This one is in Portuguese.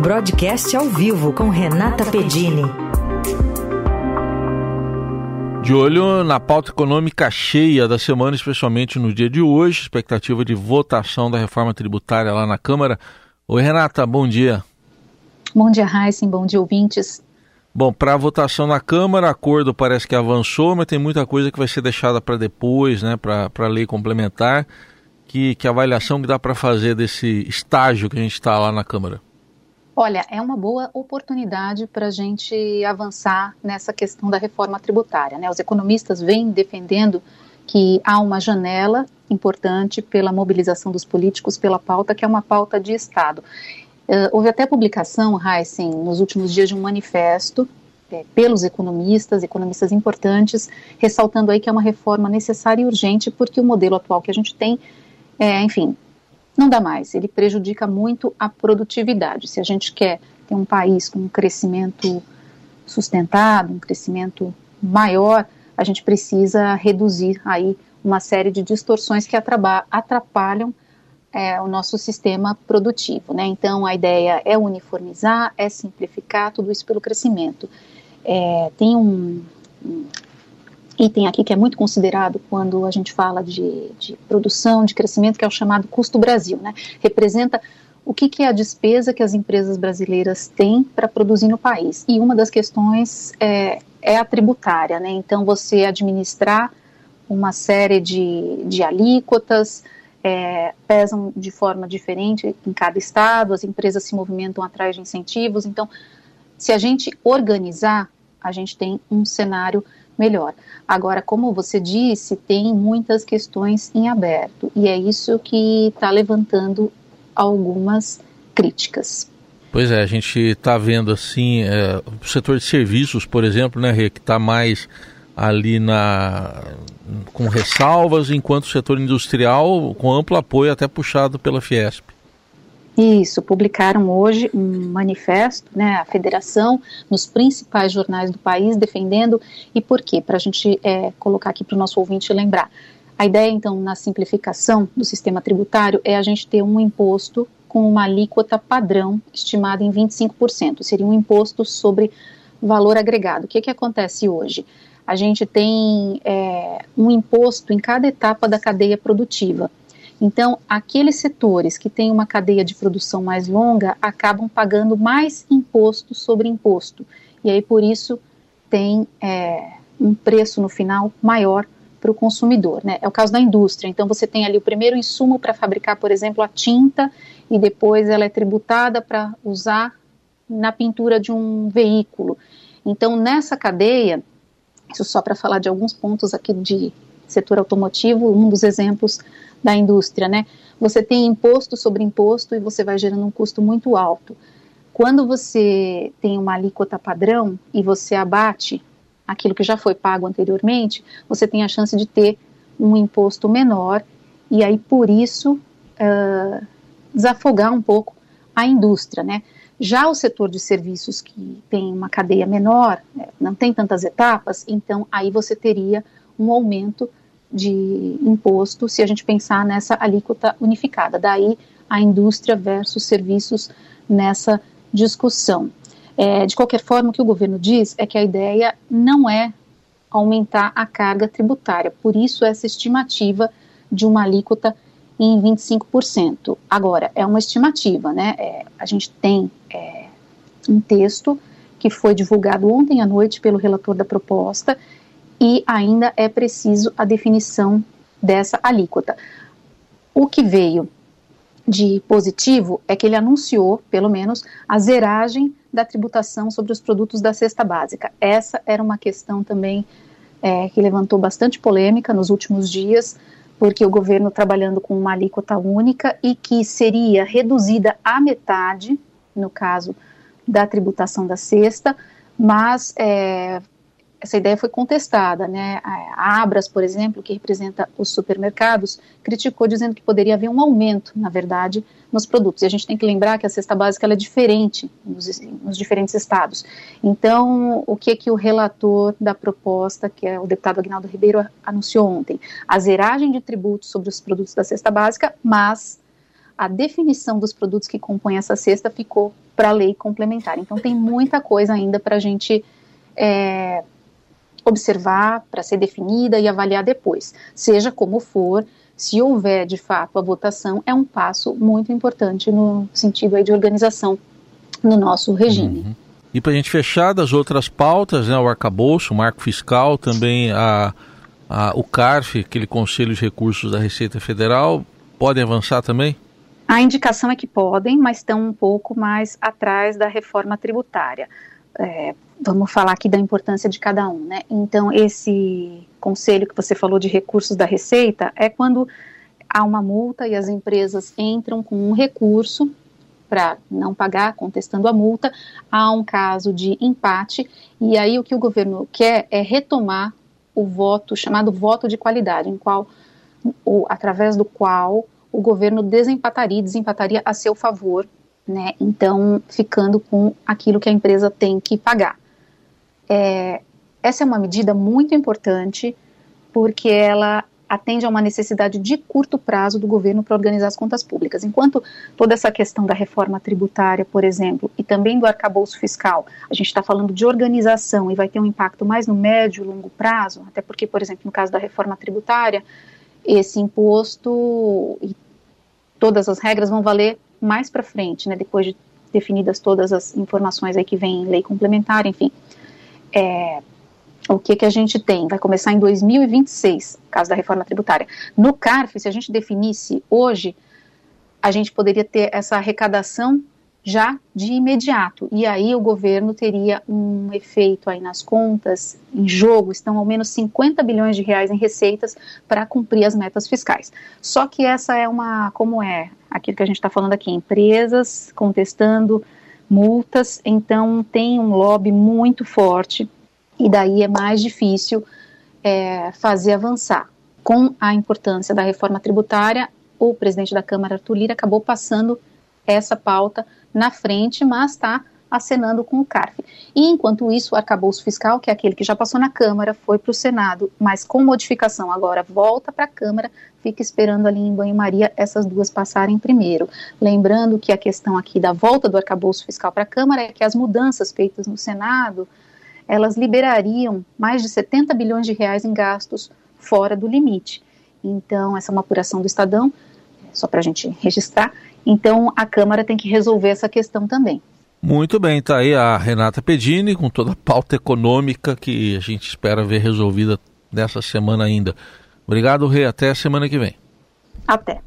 Broadcast ao vivo com Renata Pedini. De olho na pauta econômica cheia da semana, especialmente no dia de hoje, expectativa de votação da reforma tributária lá na Câmara. Oi, Renata, bom dia. Bom dia, Heisen, bom dia, ouvintes. Bom, para a votação na Câmara, acordo parece que avançou, mas tem muita coisa que vai ser deixada para depois, né, para a lei complementar. Que, que avaliação que dá para fazer desse estágio que a gente está lá na Câmara? Olha, é uma boa oportunidade para a gente avançar nessa questão da reforma tributária. Né? Os economistas vêm defendendo que há uma janela importante pela mobilização dos políticos pela pauta, que é uma pauta de Estado. Uh, houve até publicação, Heisen, nos últimos dias de um manifesto é, pelos economistas, economistas importantes, ressaltando aí que é uma reforma necessária e urgente, porque o modelo atual que a gente tem, é, enfim, não dá mais. Ele prejudica muito a produtividade. Se a gente quer ter um país com um crescimento sustentado, um crescimento maior, a gente precisa reduzir aí uma série de distorções que atrapalham é, o nosso sistema produtivo. Né? Então, a ideia é uniformizar, é simplificar, tudo isso pelo crescimento. É, tem um, um, item aqui que é muito considerado quando a gente fala de, de produção, de crescimento, que é o chamado custo Brasil. Né? Representa o que, que, é a despesa que as empresas brasileiras têm para produzir no país. E uma das questões é, é a tributária. Né? Então, você administrar uma série de, de alíquotas, é, pesam de forma diferente em cada estado, as empresas se movimentam atrás de incentivos. Então, se a gente organizar, a gente tem um cenário melhor. Agora, como você disse, tem muitas questões em aberto e é isso que está levantando algumas críticas. Pois é, a gente está vendo assim é, o setor de serviços, por exemplo, né, que está mais ali na com ressalvas, enquanto o setor industrial com amplo apoio até puxado pela Fiesp. Isso, publicaram hoje um manifesto, né, a federação, nos principais jornais do país, defendendo, e por quê? Para a gente é, colocar aqui para o nosso ouvinte lembrar. A ideia, então, na simplificação do sistema tributário é a gente ter um imposto com uma alíquota padrão estimada em 25%. Seria um imposto sobre valor agregado. O que, que acontece hoje? a gente tem é, um imposto em cada etapa da cadeia produtiva. Então, aqueles setores que têm uma cadeia de produção mais longa acabam pagando mais imposto sobre imposto. E aí, por isso, tem é, um preço no final maior para o consumidor. Né? É o caso da indústria. Então, você tem ali o primeiro insumo para fabricar, por exemplo, a tinta, e depois ela é tributada para usar na pintura de um veículo. Então, nessa cadeia, isso só para falar de alguns pontos aqui de setor automotivo, um dos exemplos da indústria, né? Você tem imposto sobre imposto e você vai gerando um custo muito alto. Quando você tem uma alíquota padrão e você abate aquilo que já foi pago anteriormente, você tem a chance de ter um imposto menor e aí por isso uh, desafogar um pouco a indústria, né? Já o setor de serviços que tem uma cadeia menor, é, não tem tantas etapas, então aí você teria um aumento de imposto se a gente pensar nessa alíquota unificada. Daí a indústria versus serviços nessa discussão. É, de qualquer forma, o que o governo diz é que a ideia não é aumentar a carga tributária, por isso essa estimativa de uma alíquota em 25%. Agora, é uma estimativa, né? É, a gente tem é, um texto que foi divulgado ontem à noite pelo relator da proposta e ainda é preciso a definição dessa alíquota. O que veio de positivo é que ele anunciou, pelo menos, a zeragem da tributação sobre os produtos da cesta básica. Essa era uma questão também é, que levantou bastante polêmica nos últimos dias porque o governo trabalhando com uma alíquota única e que seria reduzida à metade, no caso da tributação da cesta, mas é, essa ideia foi contestada, né? A Abras, por exemplo, que representa os supermercados, criticou dizendo que poderia haver um aumento, na verdade, nos produtos. E a gente tem que lembrar que a cesta básica é diferente nos, nos, diferentes estados. Então, o que que o relator da proposta, que é o deputado Agnaldo Ribeiro, anunciou ontem? A zeragem de tributos sobre os produtos da cesta básica, mas a definição dos produtos que compõem essa cesta ficou para a lei complementar. Então, tem muita coisa ainda para a gente é, observar, para ser definida e avaliar depois. Seja como for, se houver de fato a votação, é um passo muito importante no sentido aí de organização no nosso regime. Uhum. E para a gente fechar das outras pautas, né, o arcabouço, o marco fiscal, também a, a, o CARF, aquele Conselho de Recursos da Receita Federal, podem avançar também? A indicação é que podem, mas estão um pouco mais atrás da reforma tributária. É, vamos falar aqui da importância de cada um, né? Então, esse conselho que você falou de recursos da Receita é quando há uma multa e as empresas entram com um recurso para não pagar, contestando a multa, há um caso de empate, e aí o que o governo quer é retomar o voto, chamado voto de qualidade, em qual, ou, através do qual o governo desempataria, desempataria a seu favor, né, então ficando com aquilo que a empresa tem que pagar. É, essa é uma medida muito importante, porque ela atende a uma necessidade de curto prazo do governo para organizar as contas públicas. Enquanto toda essa questão da reforma tributária, por exemplo, e também do arcabouço fiscal, a gente está falando de organização e vai ter um impacto mais no médio e longo prazo, até porque, por exemplo, no caso da reforma tributária, esse imposto e todas as regras vão valer mais para frente, né, depois de definidas todas as informações aí que vem em lei complementar, enfim. É, o que, que a gente tem? Vai começar em 2026, caso da reforma tributária. No CARF, se a gente definisse hoje, a gente poderia ter essa arrecadação já de imediato. E aí o governo teria um efeito aí nas contas, em jogo, estão ao menos 50 bilhões de reais em receitas para cumprir as metas fiscais. Só que essa é uma, como é aquilo que a gente está falando aqui, empresas contestando multas, então tem um lobby muito forte e daí é mais difícil é, fazer avançar. Com a importância da reforma tributária, o presidente da Câmara, Arthur Lira, acabou passando essa pauta na frente, mas está acenando com o CARF. E enquanto isso, o arcabouço fiscal, que é aquele que já passou na Câmara, foi para o Senado, mas com modificação agora volta para a Câmara, fica esperando ali em banho-maria essas duas passarem primeiro. Lembrando que a questão aqui da volta do arcabouço fiscal para a Câmara é que as mudanças feitas no Senado elas liberariam mais de 70 bilhões de reais em gastos fora do limite. Então, essa é uma apuração do Estadão, só para a gente registrar. Então, a Câmara tem que resolver essa questão também. Muito bem, está aí a Renata Pedini com toda a pauta econômica que a gente espera ver resolvida nessa semana ainda. Obrigado, Rei. Até a semana que vem. Até.